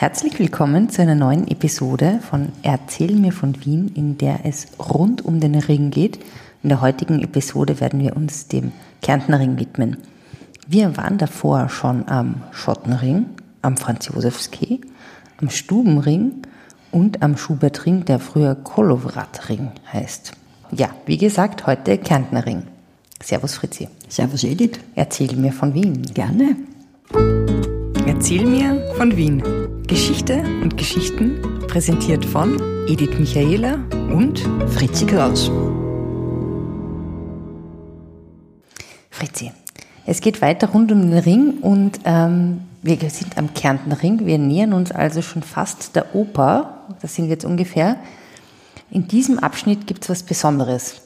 Herzlich willkommen zu einer neuen Episode von Erzähl mir von Wien, in der es rund um den Ring geht. In der heutigen Episode werden wir uns dem Kärntner Ring widmen. Wir waren davor schon am Schottenring, am Franz-Josefs-Quai, am Stubenring und am Schubertring, der früher Kolowratring heißt. Ja, wie gesagt, heute Kärntner Ring. Servus Fritzi. Servus Edith. Erzähl mir von Wien. Gerne. Erzähl mir von Wien. Geschichte und Geschichten präsentiert von Edith Michaela und Fritzi Kraus. Fritzi, es geht weiter rund um den Ring und ähm, wir sind am Kärntner Ring. Wir nähern uns also schon fast der Oper. Das sind wir jetzt ungefähr. In diesem Abschnitt gibt es was Besonderes.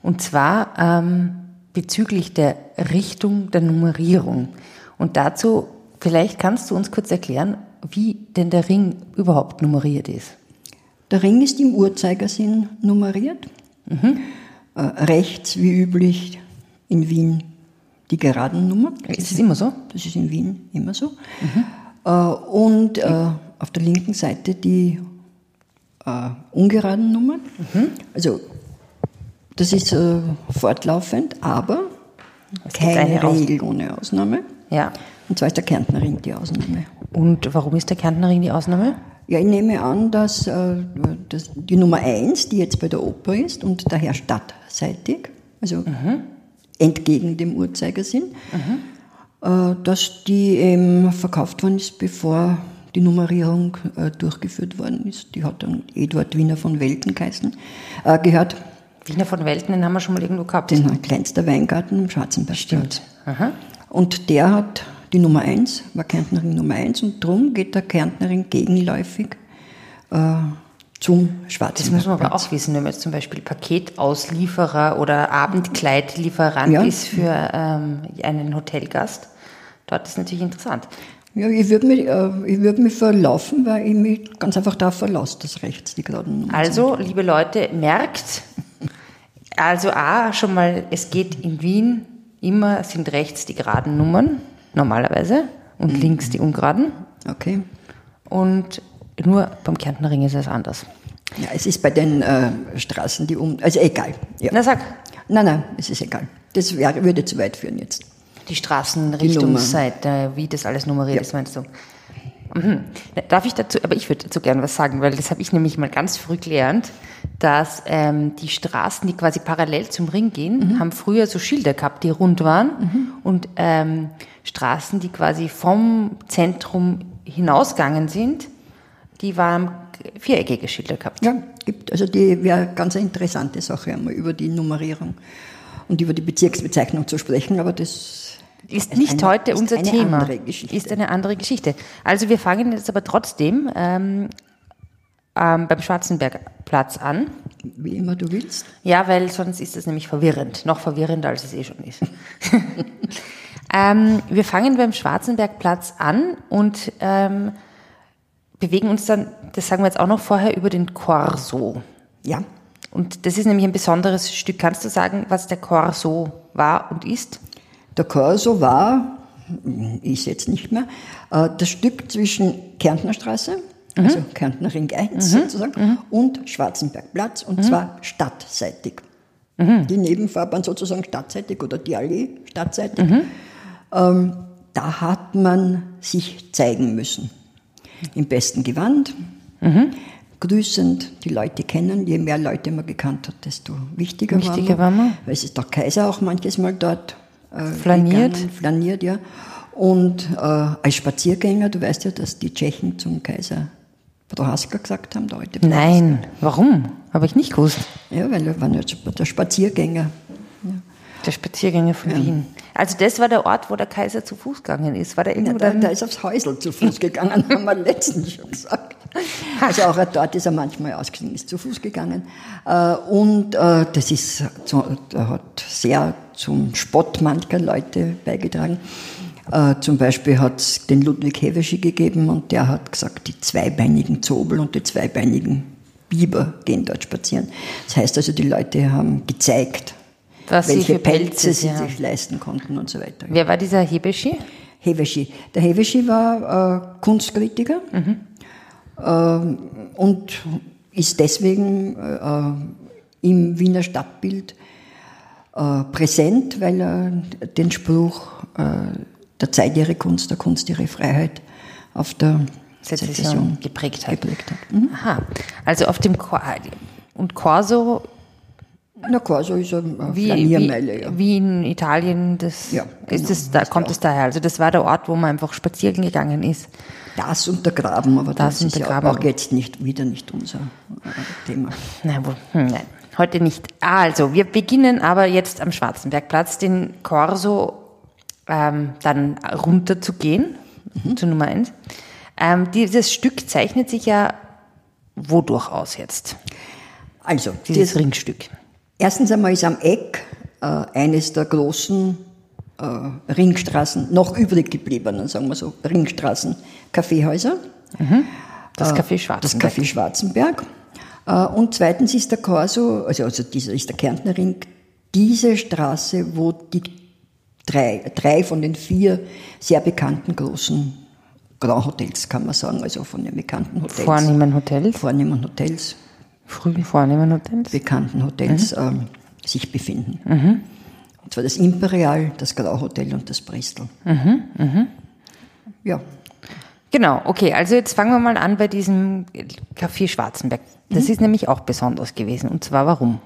Und zwar ähm, bezüglich der Richtung der Nummerierung. Und dazu, vielleicht kannst du uns kurz erklären, wie denn der Ring überhaupt nummeriert ist. Der Ring ist im Uhrzeigersinn nummeriert. Mhm. Äh, rechts, wie üblich, in Wien die geraden Nummern. Ist das immer so? Das ist in Wien immer so. Mhm. Äh, und äh, auf der linken Seite die äh, ungeraden Nummern. Mhm. Also das ist äh, fortlaufend, aber keine Regel ohne Ausnahme. Ja. Und zwar ist der Kärntner Ring die Ausnahme. Und warum ist der Kärntner Ring die Ausnahme? Ja, ich nehme an, dass, äh, dass die Nummer 1, die jetzt bei der Oper ist und daher stadtseitig, also mhm. entgegen dem Uhrzeigersinn, mhm. äh, dass die eben verkauft worden ist, bevor die Nummerierung äh, durchgeführt worden ist. Die hat dann Eduard Wiener von Welten geheißen, äh, gehört. Wiener von Welten, den haben wir schon mal irgendwo gehabt. Den kleinster Weingarten im Schwarzenberg. Stimmt. Und der hat die Nummer 1, war Kärntnerin Nummer 1 und darum geht der Kärntnerin gegenläufig äh, zum Schwarzenberg. Das müssen wir aber auch wissen, wenn man jetzt zum Beispiel Paketauslieferer oder Abendkleidlieferant ja. ist für ähm, einen Hotelgast. Dort ist natürlich interessant. Ja, ich würde mich, äh, würd mich verlaufen, weil ich mich ganz einfach darauf verlasse, dass rechts die geraden Nummern Also, liebe Leute, merkt, also A, schon mal, es geht in Wien immer, sind rechts die geraden Nummern normalerweise und mhm. links die ungeraden. Okay. Und nur beim Kärntner Ring ist es anders. Ja, es ist bei den äh, Straßen die um, also egal. Ja. Na sag. Nein, nein, es ist egal. Das wäre, würde zu weit führen jetzt. Die Straßenrichtungsseite, wie das alles nummeriert ja. ist, meinst du? Mhm. Darf ich dazu, aber ich würde dazu gerne was sagen, weil das habe ich nämlich mal ganz früh gelernt, dass ähm, die Straßen, die quasi parallel zum Ring gehen, mhm. haben früher so Schilder gehabt, die rund waren mhm. und ähm, Straßen, die quasi vom Zentrum hinausgegangen sind, die waren viereckige Schilder gehabt. Ja, gibt, also die wäre ganz eine interessante Sache, einmal über die Nummerierung und über die Bezirksbezeichnung zu sprechen, aber das ist nicht eine, heute unser ist Thema. Ist eine andere Geschichte. Also wir fangen jetzt aber trotzdem ähm, ähm, beim Schwarzenbergplatz an. Wie immer du willst. Ja, weil sonst ist es nämlich verwirrend. Noch verwirrender, als es eh schon ist. ähm, wir fangen beim Schwarzenbergplatz an und ähm, bewegen uns dann, das sagen wir jetzt auch noch vorher, über den Corso. Ja. Und das ist nämlich ein besonderes Stück. Kannst du sagen, was der Corso war und ist? Der Corso war, ist jetzt nicht mehr, äh, das Stück zwischen Kärntnerstraße, mhm. also Kärntner Ring 1 mhm. sozusagen, mhm. und Schwarzenbergplatz, und mhm. zwar stadtseitig. Mhm. Die Nebenfahrbahn sozusagen stadtseitig oder die Allee stadtseitig. Mhm. Ähm, da hat man sich zeigen müssen. Im besten Gewand, grüßend, die Leute kennen. Je mehr Leute man gekannt hat, desto wichtiger, wichtiger war man. War man. Weil es ist der Kaiser auch manches Mal dort äh, flaniert. Gegangen, flaniert, ja. Und äh, als Spaziergänger, du weißt ja, dass die Tschechen zum Kaiser Prohaska gesagt haben, alte Nein, warum? Habe ich nicht gewusst. Ja, weil er war der Spaziergänger. Ja. Der Spaziergänger von ja. Wien. Also das war der Ort, wo der Kaiser zu Fuß gegangen ist. War der irgendwo ja, der, der ist aufs Häusl zu Fuß gegangen, haben wir letztens schon gesagt. Also auch dort ist er manchmal ausgestiegen, ist zu Fuß gegangen. Äh, und äh, das ist, hat sehr zum Spott mancher Leute beigetragen. Äh, zum Beispiel hat es den Ludwig Heveschi gegeben und der hat gesagt, die zweibeinigen Zobel und die zweibeinigen Biber gehen dort spazieren. Das heißt also, die Leute haben gezeigt, Was welche Pelze, Pelze sie sich leisten konnten und so weiter. Wer war dieser Heveschi? Heveschi. Der Heveschi war äh, Kunstkritiker ähm, und ist deswegen äh, im Wiener Stadtbild äh, präsent, weil er den Spruch äh, der Zeit ihre Kunst, der Kunst ihre Freiheit auf der Sezession geprägt hat. Geprägt hat. Mhm. Aha. Also auf dem Cor und Corso na Corso ist eine wie, Flaniermeile, wie, ja. wie in Italien, das, ja, ist das, da kommt es daher. Also das war der Ort, wo man einfach spazieren gegangen ist. Das und der Graben, aber das, das ist ja auch jetzt nicht, wieder nicht unser äh, Thema. Nein, wo, hm, nein, heute nicht. Also, wir beginnen aber jetzt am Schwarzenbergplatz, den Corso ähm, dann runter zu gehen, mhm. zu Nummer eins. Ähm, dieses Stück zeichnet sich ja wodurch aus jetzt? Also, dieses Ringstück. Erstens einmal ist am Eck äh, eines der großen äh, Ringstraßen, noch übrig gebliebenen, sagen wir so, Ringstraßen, Kaffeehäuser. Mhm. Das äh, Café Schwarzenberg. Das Café Schwarzenberg. Äh, und zweitens ist der Corso, also, also dieser ist der Kärntner Ring, diese Straße, wo die drei, drei von den vier sehr bekannten großen Grand Hotels, kann man sagen, also von den bekannten Hotels. Vornehmen Hotels. Vornehmen Hotels frühen vornehmen Hotels? bekannten Hotels mhm. ähm, sich befinden. Mhm. Und zwar das Imperial, das Grau Hotel und das Bristol. Mhm. Mhm. Ja. Genau, okay, also jetzt fangen wir mal an bei diesem Café Schwarzenberg. Das mhm. ist nämlich auch besonders gewesen. Und zwar warum?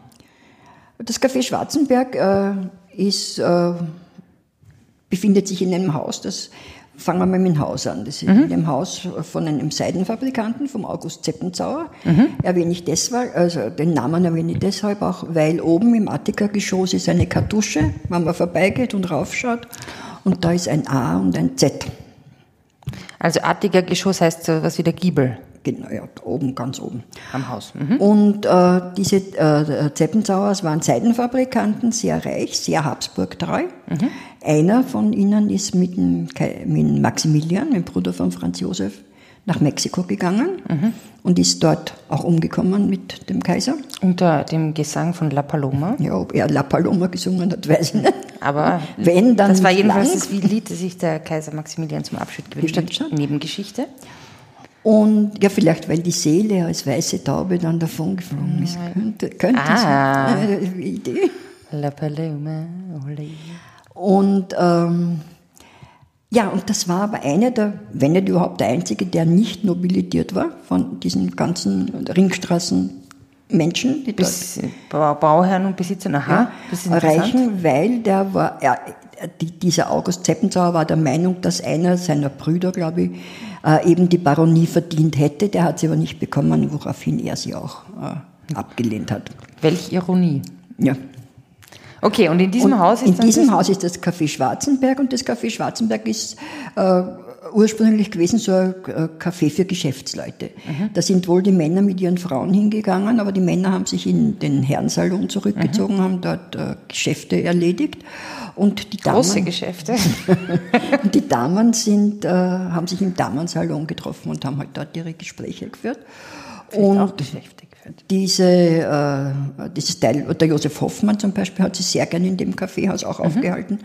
Das Café Schwarzenberg äh, ist, äh, befindet sich in einem Haus, das Fangen wir mal mit dem Haus an. Das ist mhm. in dem Haus von einem Seidenfabrikanten, vom August Zeppenzauer. Mhm. Erwähne ich deshalb, also den Namen erwähne ich deshalb auch, weil oben im Attika-Geschoss ist eine Kartusche, wenn man vorbeigeht und raufschaut. Und da ist ein A und ein Z. Also Attika-Geschoss heißt so was wie der Giebel. Genau, ja, oben, ganz oben. Am Haus. Mhm. Und äh, diese äh, Zeppenzauers waren Seidenfabrikanten, sehr reich, sehr Habsburg-treu. Mhm. Einer von ihnen ist mit, dem, mit Maximilian, dem Bruder von Franz Josef, nach Mexiko gegangen mhm. und ist dort auch umgekommen mit dem Kaiser. Unter dem Gesang von La Paloma? Ja, ob er La Paloma gesungen hat, weiß ich nicht. Aber wenn dann das war jedenfalls lang. das Lied, das sich der Kaiser Maximilian zum Abschied gewünscht hat. Nebengeschichte. Und ja, vielleicht weil die Seele als weiße Taube dann davon geflogen ist. Könnte, könnte ah. eine Idee. La Paloma, ole. Und ähm, ja, und das war aber einer der, wenn nicht überhaupt der einzige, der nicht nobilitiert war von diesen ganzen Ringstraßen Menschen, die Bis, dort Bauherren und Besitzern, aha, ja, reichen, weil der war, die, dieser August Zeppenzauer war der Meinung, dass einer seiner Brüder, glaube ich, äh, eben die Baronie verdient hätte. Der hat sie aber nicht bekommen, woraufhin er sie auch äh, abgelehnt hat. Welch Ironie. Ja. Okay, und in diesem und Haus ist In diesem Haus ist das Café Schwarzenberg und das Café Schwarzenberg ist äh, ursprünglich gewesen so ein äh, Café für Geschäftsleute. Mhm. Da sind wohl die Männer mit ihren Frauen hingegangen, aber die Männer haben sich in den Herrensalon zurückgezogen, mhm. haben dort äh, Geschäfte erledigt. Und die Damen, Große Geschäfte. und die Damen sind, äh, haben sich im Damensalon getroffen und haben halt dort ihre Gespräche geführt. Vielleicht und auch Geschäfte geführt. Diese, äh, dieses Teil, der Josef Hoffmann zum Beispiel hat sich sehr gerne in dem Kaffeehaus auch mhm. aufgehalten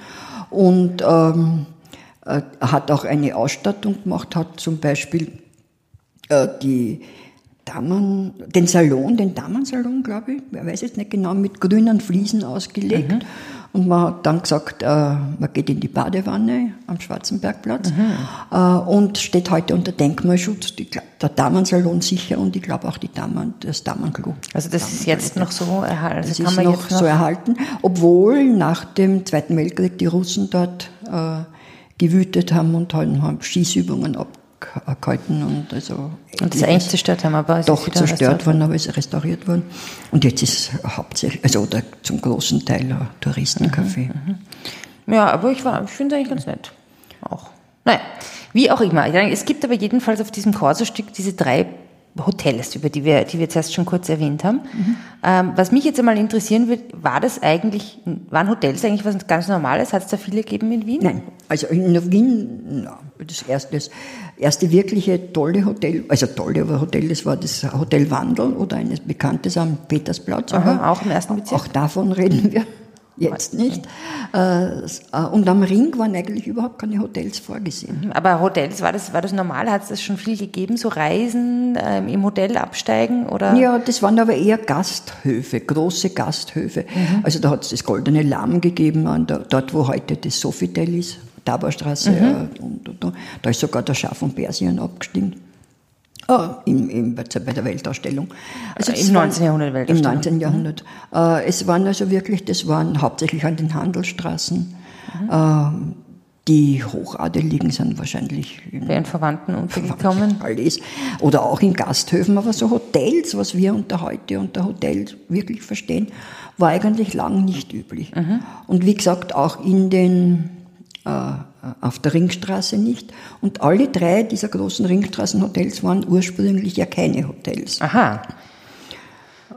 und ähm, äh, hat auch eine Ausstattung gemacht, hat zum Beispiel äh, die Damen, den Salon, den Damensalon, glaube ich, wer weiß jetzt nicht genau, mit grünen Fliesen ausgelegt. Mhm. Und man hat dann gesagt, äh, man geht in die Badewanne am Schwarzenbergplatz mhm. äh, und steht heute unter Denkmalschutz. Die, der Damensalon sicher und ich glaube auch die Damen, das Damenklo. Also das Damen ist jetzt noch so erhalten? Also das ist noch, noch, so erhalten, obwohl nach dem Zweiten Weltkrieg die Russen dort äh, gewütet haben und haben Schießübungen ab gehalten und also und das eigentlich zerstört haben, aber es doch ist zerstört worden, aber es ist restauriert worden und jetzt ist hauptsächlich also oder zum großen Teil ein Touristencafé. Mhm, mhm. Ja, aber ich war, ich finde eigentlich ganz nett auch. Naja, wie auch immer. Es gibt aber jedenfalls auf diesem Corso-Stück diese drei Hotels, über die wir, die wir zuerst schon kurz erwähnt haben. Mhm. Ähm, was mich jetzt einmal interessieren wird, war das eigentlich, waren Hotels eigentlich was ganz Normales? Hat es da viele gegeben in Wien? Nein, also in Wien, das erste, das erste wirkliche tolle Hotel, also tolle Hotel, das war das Hotel Wandel oder eines bekanntes am Petersplatz. Aha, auch im ersten Bezirk? Auch davon reden wir jetzt nicht. Äh, und am Ring waren eigentlich überhaupt keine Hotels vorgesehen. Mhm, aber Hotels, war das, war das normal? Hat es das schon viel gegeben, so Reisen ähm, im Hotel absteigen? Oder? Ja, das waren aber eher Gasthöfe, große Gasthöfe. Mhm. Also da hat es das Goldene Lamm gegeben, dort wo heute das Sofitel ist, Taborstraße. Mhm. Und, und, und, da ist sogar der Schaf von Persien abgestiegen. Oh, im, im, bei der Weltausstellung. Also Im 19. Jahrhundert Weltausstellung. Im 19. Jahrhundert. Mhm. Äh, es waren also wirklich, das waren hauptsächlich an den Handelsstraßen. Mhm. Äh, die Hochadeligen sind wahrscheinlich in ihren Verwandten untergekommen. Alles. Oder auch in Gasthöfen, aber so Hotels, was wir unter heute unter Hotels wirklich verstehen, war eigentlich lang nicht üblich. Mhm. Und wie gesagt, auch in den auf der Ringstraße nicht. Und alle drei dieser großen Ringstraßenhotels waren ursprünglich ja keine Hotels. Aha.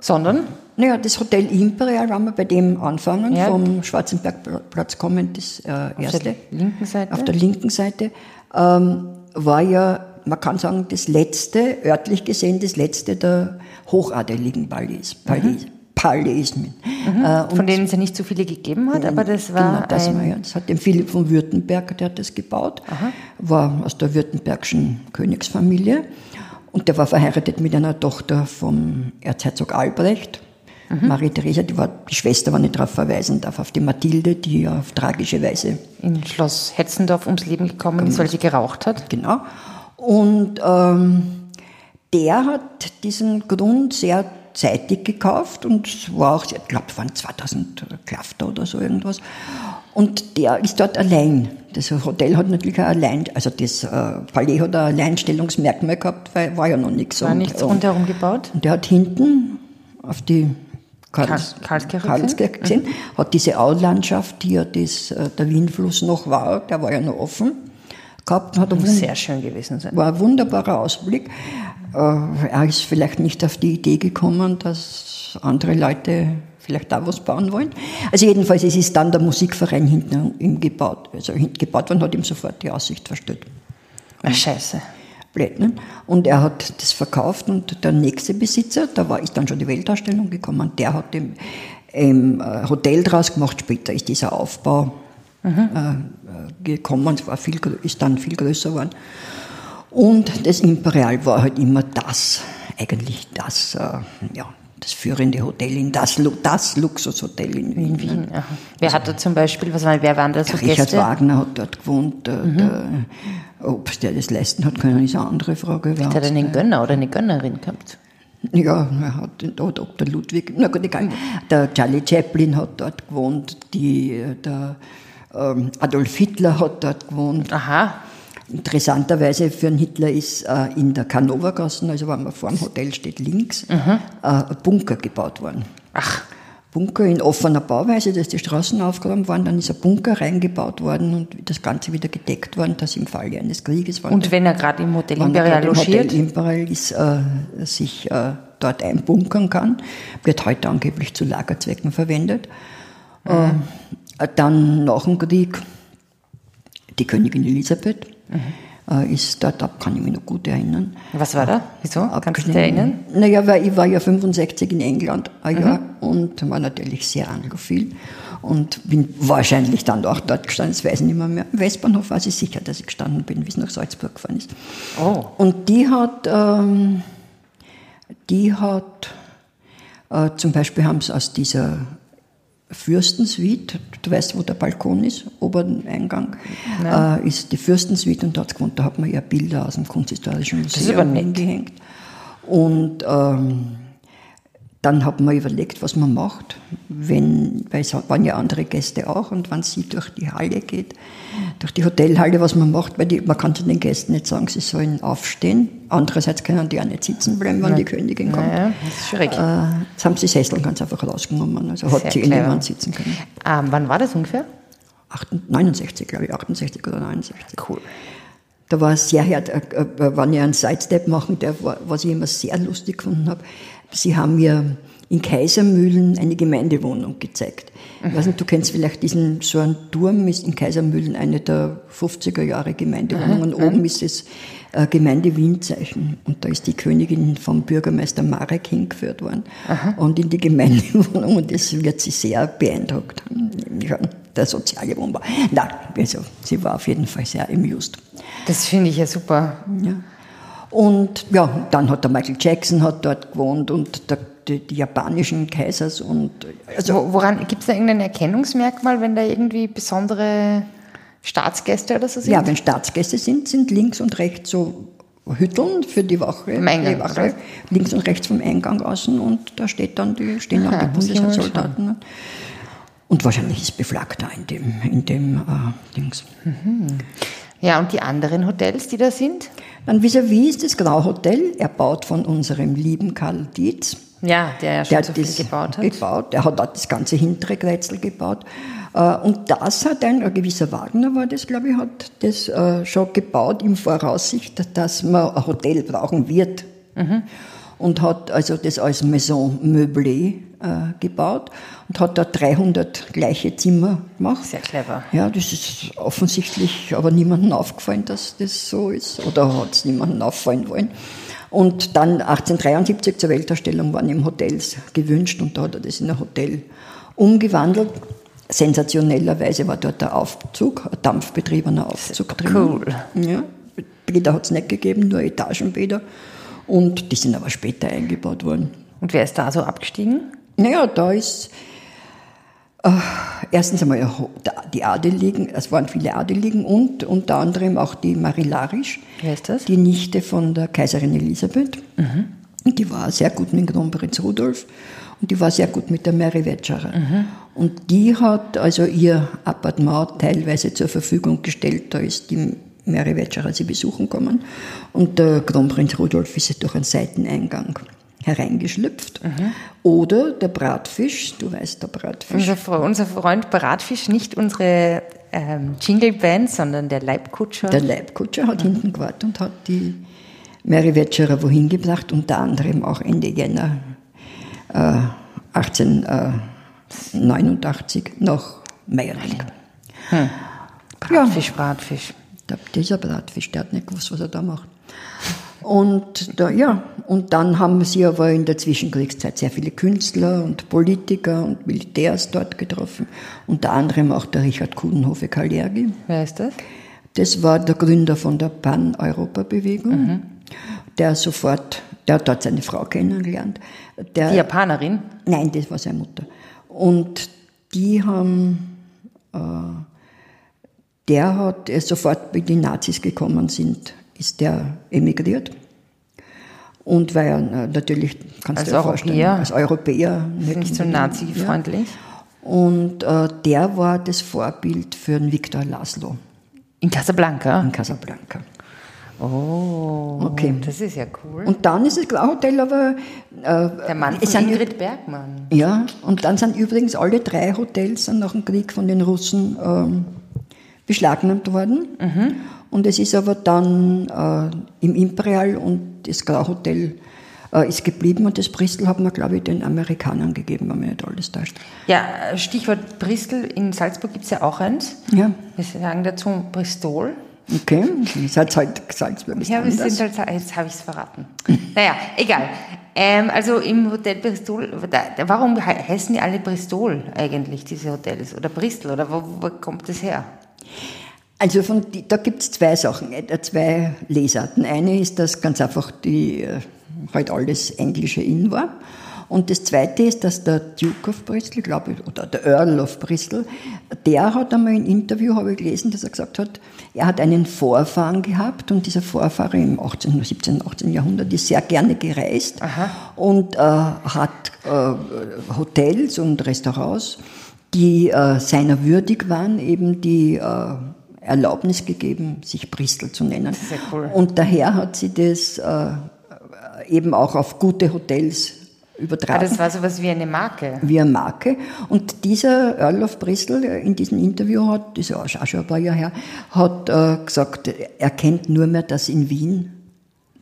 Sondern? Naja, das Hotel Imperial, wenn wir bei dem anfangen, ja. vom Schwarzenbergplatz kommend, das äh, erste. Auf der linken Seite? Auf der linken Seite, ähm, war ja, man kann sagen, das letzte, örtlich gesehen, das letzte der hochadeligen Palais. Palais. Mhm. Palismen. Mhm, äh, von denen es ja nicht so viele gegeben hat, aber das war. Genau, das, ein war ja, das hat dem Philipp von Württemberg, der hat das gebaut, Aha. war aus der württembergischen Königsfamilie und der war verheiratet mit einer Tochter vom Erzherzog Albrecht. Mhm. Marie Theresa, die, war, die Schwester war nicht darauf verweisen darf, auf die Mathilde, die auf tragische Weise in Schloss Hetzendorf ums Leben gekommen ist, weil sie geraucht hat. Genau. Und ähm, der hat diesen Grund sehr zeitig gekauft und es war auch, ich glaube, es waren 2000 Klafter oder so irgendwas. Und der ist dort allein. Das Hotel hat natürlich auch allein, also das äh, Palais hat ein Alleinstellungsmerkmal gehabt, weil war ja noch nichts. War nichts rundherum gebaut? Und der hat hinten auf die Karls, gesehen, mhm. hat diese Aulandschaft, die ja das, äh, der Wienfluss noch war, der war ja noch offen gehabt. Hat Muss sehr schön gewesen sein. War ein wunderbarer Ausblick. Äh, er ist vielleicht nicht auf die Idee gekommen, dass andere Leute vielleicht da was bauen wollen. Also jedenfalls es ist dann der Musikverein hinten ihm gebaut. Also gebaut worden, hat ihm sofort die Aussicht verstört. Ach, scheiße. Blöd, ne? Und er hat das verkauft und der nächste Besitzer, da war, ist dann schon die Weltausstellung gekommen, der hat dem ähm, Hotel draus gemacht. Später ist dieser Aufbau mhm. äh, gekommen, es war viel, ist dann viel größer geworden. Und das Imperial war halt immer das, eigentlich das, äh, ja, das führende Hotel in das, das Luxushotel in Wien. Wien aha. Wer hat da zum Beispiel, was war, wer waren da so Richard Gäste? Wagner hat dort gewohnt. Mhm. Ob der das leisten hat können, ist eine andere Frage. Hat er einen Gönner oder eine Gönnerin gehabt? Ja, er hat den Dr. Ludwig, na gut, egal. Der Charlie Chaplin hat dort gewohnt, die, der ähm, Adolf Hitler hat dort gewohnt. Aha. Interessanterweise für einen Hitler ist äh, in der Kanovergassen, also wenn man vor dem Hotel steht, links, mhm. äh, ein Bunker gebaut worden. Ach. Bunker in offener Bauweise, dass die Straßen aufgeräumt waren, dann ist ein Bunker reingebaut worden und das Ganze wieder gedeckt worden, dass im Falle eines Krieges war. Und wenn er gerade im Hotel Imperial logiert? Hotel Imperial ist, äh, sich äh, dort einbunkern kann, wird heute angeblich zu Lagerzwecken verwendet. Mhm. Äh, dann nach dem Krieg die Königin Elisabeth mhm. ist dort ab, kann ich mich noch gut erinnern. Was war da? Wieso? Kannst du dich erinnern? Naja, weil ich war ja 65 in England ein Jahr mhm. und war natürlich sehr anglophil und bin wahrscheinlich dann auch dort gestanden, das weiß ich nicht mehr. mehr. Im Westbahnhof war ich sicher, dass ich gestanden bin, wie es nach Salzburg gefahren ist. Oh. Und die hat, ähm, die hat, äh, zum Beispiel haben sie aus dieser Fürstensuite, du weißt, wo der Balkon ist, oberen Eingang, äh, ist die Fürstensuite und dort gewohnt, da hat man ja Bilder aus dem Kunsthistorischen Museum hingehängt. Und ähm, dann hat man überlegt, was man macht, wenn, weil es waren ja andere Gäste auch, und wenn sie durch die Halle geht, durch die Hotelhalle, was man macht, weil die, man kann zu den Gästen nicht sagen, sie sollen aufstehen. Andererseits können die auch nicht sitzen bleiben, wenn ja. die Königin kommt. Ja, das ist schwierig. Äh, jetzt haben sie Sessel ganz einfach rausgenommen, also hat sie clever. niemand sitzen können. Ähm, wann war das ungefähr? 69, glaube ich, 68 oder 69. Cool. Da war sehr hart, äh, äh, wenn ich einen Sidestep machen darf, was ich immer sehr lustig gefunden habe. Sie haben mir in Kaisermühlen eine Gemeindewohnung gezeigt. Ich weiß nicht, du kennst vielleicht diesen, so ein Turm ist in Kaisermühlen eine der 50er Jahre Gemeindewohnungen. Aha, Oben ist es äh, Gemeinde Wienzeichen. Und da ist die Königin vom Bürgermeister Marek hingeführt worden. Aha. Und in die Gemeindewohnung. Und das wird sie sehr beeindruckt haben, der soziale Wohnbau. Nein, also sie war auf jeden Fall sehr amused. Das finde ich ja super. Ja. Und ja, dann hat der Michael Jackson hat dort gewohnt und der die, die japanischen Kaisers und also Woran gibt es da irgendein Erkennungsmerkmal, wenn da irgendwie besondere Staatsgäste oder so sind? Ja, wenn Staatsgäste sind, sind links und rechts so Hütteln für die Wache, Eingang, die Wache links und rechts vom Eingang außen und da steht dann die, stehen dann die Bundessoldaten. Und wahrscheinlich ist beflaggt da in dem, in dem äh, Dings. Mhm. Ja, und die anderen Hotels, die da sind? Dann vis-à-vis ist das Grau Hotel, erbaut von unserem lieben Karl Dietz. Ja, der ja schon der so viel gebaut hat. Gebaut. Der hat auch das ganze hintere Grätzl gebaut. Äh, und das hat ein, ein gewisser Wagner war das, glaube ich, hat das äh, schon gebaut im Voraussicht, dass man ein Hotel brauchen wird. Mhm. Und hat also das als Maison Meublé äh, gebaut und hat da 300 gleiche Zimmer gemacht. Sehr clever. Ja, das ist offensichtlich aber niemandem aufgefallen, dass das so ist. Oder hat es niemandem auffallen wollen. Und dann 1873 zur Weltausstellung waren ihm Hotels gewünscht und da hat er das in ein Hotel umgewandelt. Sensationellerweise war dort der Aufzug, ein dampfbetriebener Aufzug drin. Cool. Ja, Bäder hat es nicht gegeben, nur Etagenbäder. Und die sind aber später eingebaut worden. Und wer ist da so abgestiegen? Naja, da ist äh, erstens einmal die Adeligen, es waren viele Adeligen und unter anderem auch die Marie Larisch, Wer ist das? die Nichte von der Kaiserin Elisabeth. Mhm. Und die war sehr gut mit dem Kronprinz Rudolf und die war sehr gut mit der Mary Wetscherer. Mhm. Und die hat also ihr Appartement teilweise zur Verfügung gestellt. Da ist die Mary Wetscherer sie besuchen kommen und der Kronprinz Rudolf ist durch einen Seiteneingang hereingeschlüpft. Mhm. Oder der Bratfisch, du weißt, der Bratfisch. Unser, unser Freund Bratfisch, nicht unsere ähm, Jingle-Band, sondern der Leibkutscher. Der Leibkutscher hat mhm. hinten gewartet und hat die Mary Wetscherer wohin gebracht, unter anderem auch Ende Jänner äh, 1889 nach Meierling. Hm. Bratfisch, ja. Bratfisch. Der, dieser Bratfisch, der hat nicht gewusst, was er da macht. Und da, ja, und dann haben sie aber in der Zwischenkriegszeit sehr viele Künstler und Politiker und Militärs dort getroffen. Unter anderem auch der Richard Kudenhofe Kalergi. Wer ist das? Das war der Gründer von der Pan-Europa-Bewegung, mhm. der sofort, der hat dort seine Frau kennengelernt. Der, die Japanerin? Nein, das war seine Mutter. Und die haben, äh, der hat sofort, wie die Nazis gekommen sind, ist der emigriert. Und weil er äh, natürlich, kannst als du dir vorstellen, als Europäer nicht, nicht so nazi-freundlich. Ja. Und äh, der war das Vorbild für den Viktor Laszlo. In Casablanca? In Casablanca. Oh, okay. das ist ja cool. Und dann ist das Hotel aber... Äh, Der Mann von sind, Ingrid Bergmann. Ja, und dann sind übrigens alle drei Hotels nach dem Krieg von den Russen ähm, beschlagnahmt worden. Mhm. Und es ist aber dann äh, im Imperial und das Grau Hotel äh, ist geblieben und das Bristol hat man, glaube ich, den Amerikanern gegeben, wenn man nicht alles täuscht. Ja, Stichwort Bristol, in Salzburg gibt es ja auch eins. Ja. Wir sagen dazu Bristol. Okay, ihr seid halt Salzburg. Ja, wir sind halt, jetzt habe ich es verraten. naja, egal. Ähm, also im Hotel Bristol, da, warum heißen die alle Bristol eigentlich, diese Hotels? Oder Bristol? Oder wo, wo kommt das her? Also von, da gibt es zwei Sachen, äh, zwei Lesarten. Eine ist, dass ganz einfach die, äh, halt alles Englische in war. Und das zweite ist, dass der Duke of Bristol, glaube ich, oder der Earl of Bristol, der hat einmal ein Interview, habe ich gelesen, dass er gesagt hat, er hat einen Vorfahren gehabt und dieser Vorfahre im 18., 17., 18. Jahrhundert ist sehr gerne gereist Aha. und äh, hat äh, Hotels und Restaurants, die äh, seiner würdig waren, eben die äh, Erlaubnis gegeben, sich Bristol zu nennen. Sehr cool. Und daher hat sie das äh, eben auch auf gute Hotels übertragen. Ah, das war so was wie eine Marke. Wie eine Marke. Und dieser Earl of Bristol in diesem Interview hat, das ist auch schon ein paar Jahre her, hat äh, gesagt, er kennt nur mehr, dass in Wien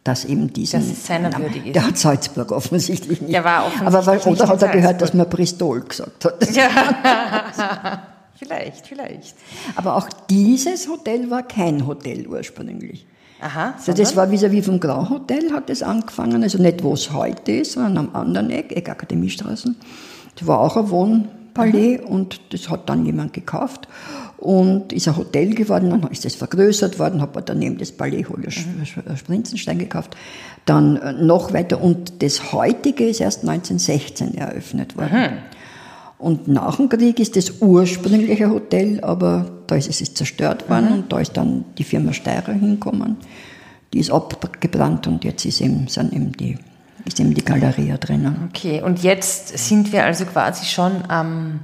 dass eben diesen. Dass es seiner würdig ist. Der hat Salzburg offensichtlich nicht. Der war offensichtlich Aber weil, oder hat er gehört, Salzburg. dass man Bristol gesagt hat? Ja. vielleicht, vielleicht. Aber auch dieses Hotel war kein Hotel ursprünglich. Aha. Also das war vis-à-vis vom Grand Hotel hat das angefangen, also nicht wo es heute ist, sondern am anderen Eck, Eck Akademiestraßen. Das war auch ein Wohnpalais Mhm. und das hat dann jemand gekauft und ist ein Hotel geworden, dann ist das vergrößert worden, hat man daneben das Palais Hohle Mhm. Sprinzenstein gekauft, dann äh, noch weiter und das heutige ist erst 1916 eröffnet worden. Mhm. Und nach dem Krieg ist das ursprüngliche Hotel, aber da ist es ist zerstört worden Mhm. und da ist dann die Firma Steirer hingekommen. Die ist abgebrannt und jetzt ist eben, sind eben die, ist eben die Galeria drinnen. Okay, und jetzt sind wir also quasi schon am,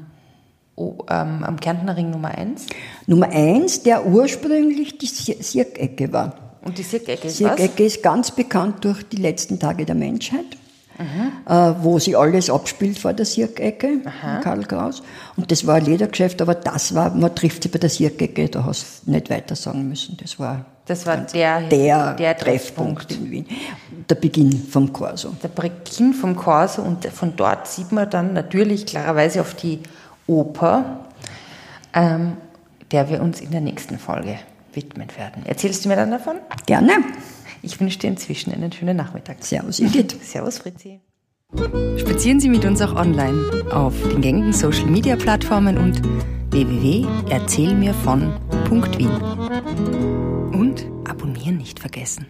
ähm, am Kärntner Ring Nummer 1. Nummer eins, der ursprünglich die Sir- Sirkecke war. Und die Sirkecke ist? Sirkecke ist ganz bekannt durch die letzten Tage der Menschheit, äh, wo sie alles abspielt vor der Sirkecke, Karl Kraus. Und das war ein Ledergeschäft, aber das war, man trifft sie bei der Sirkecke, da hast du nicht weiter sagen müssen. Das war Das war der, der, der Treffpunkt in Wien. Der Beginn vom Corso. Der Beginn vom Corso und von dort sieht man dann natürlich klarerweise auf die Oper, ähm, der wir uns in der nächsten Folge widmen werden. Erzählst du mir dann davon? Gerne. Ich wünsche dir inzwischen einen schönen Nachmittag. Servus, Edith. Servus, Fritzi. Spazieren Sie mit uns auch online auf den gängigen Social Media Plattformen und www.erzählmirvon.wien. Und abonnieren nicht vergessen.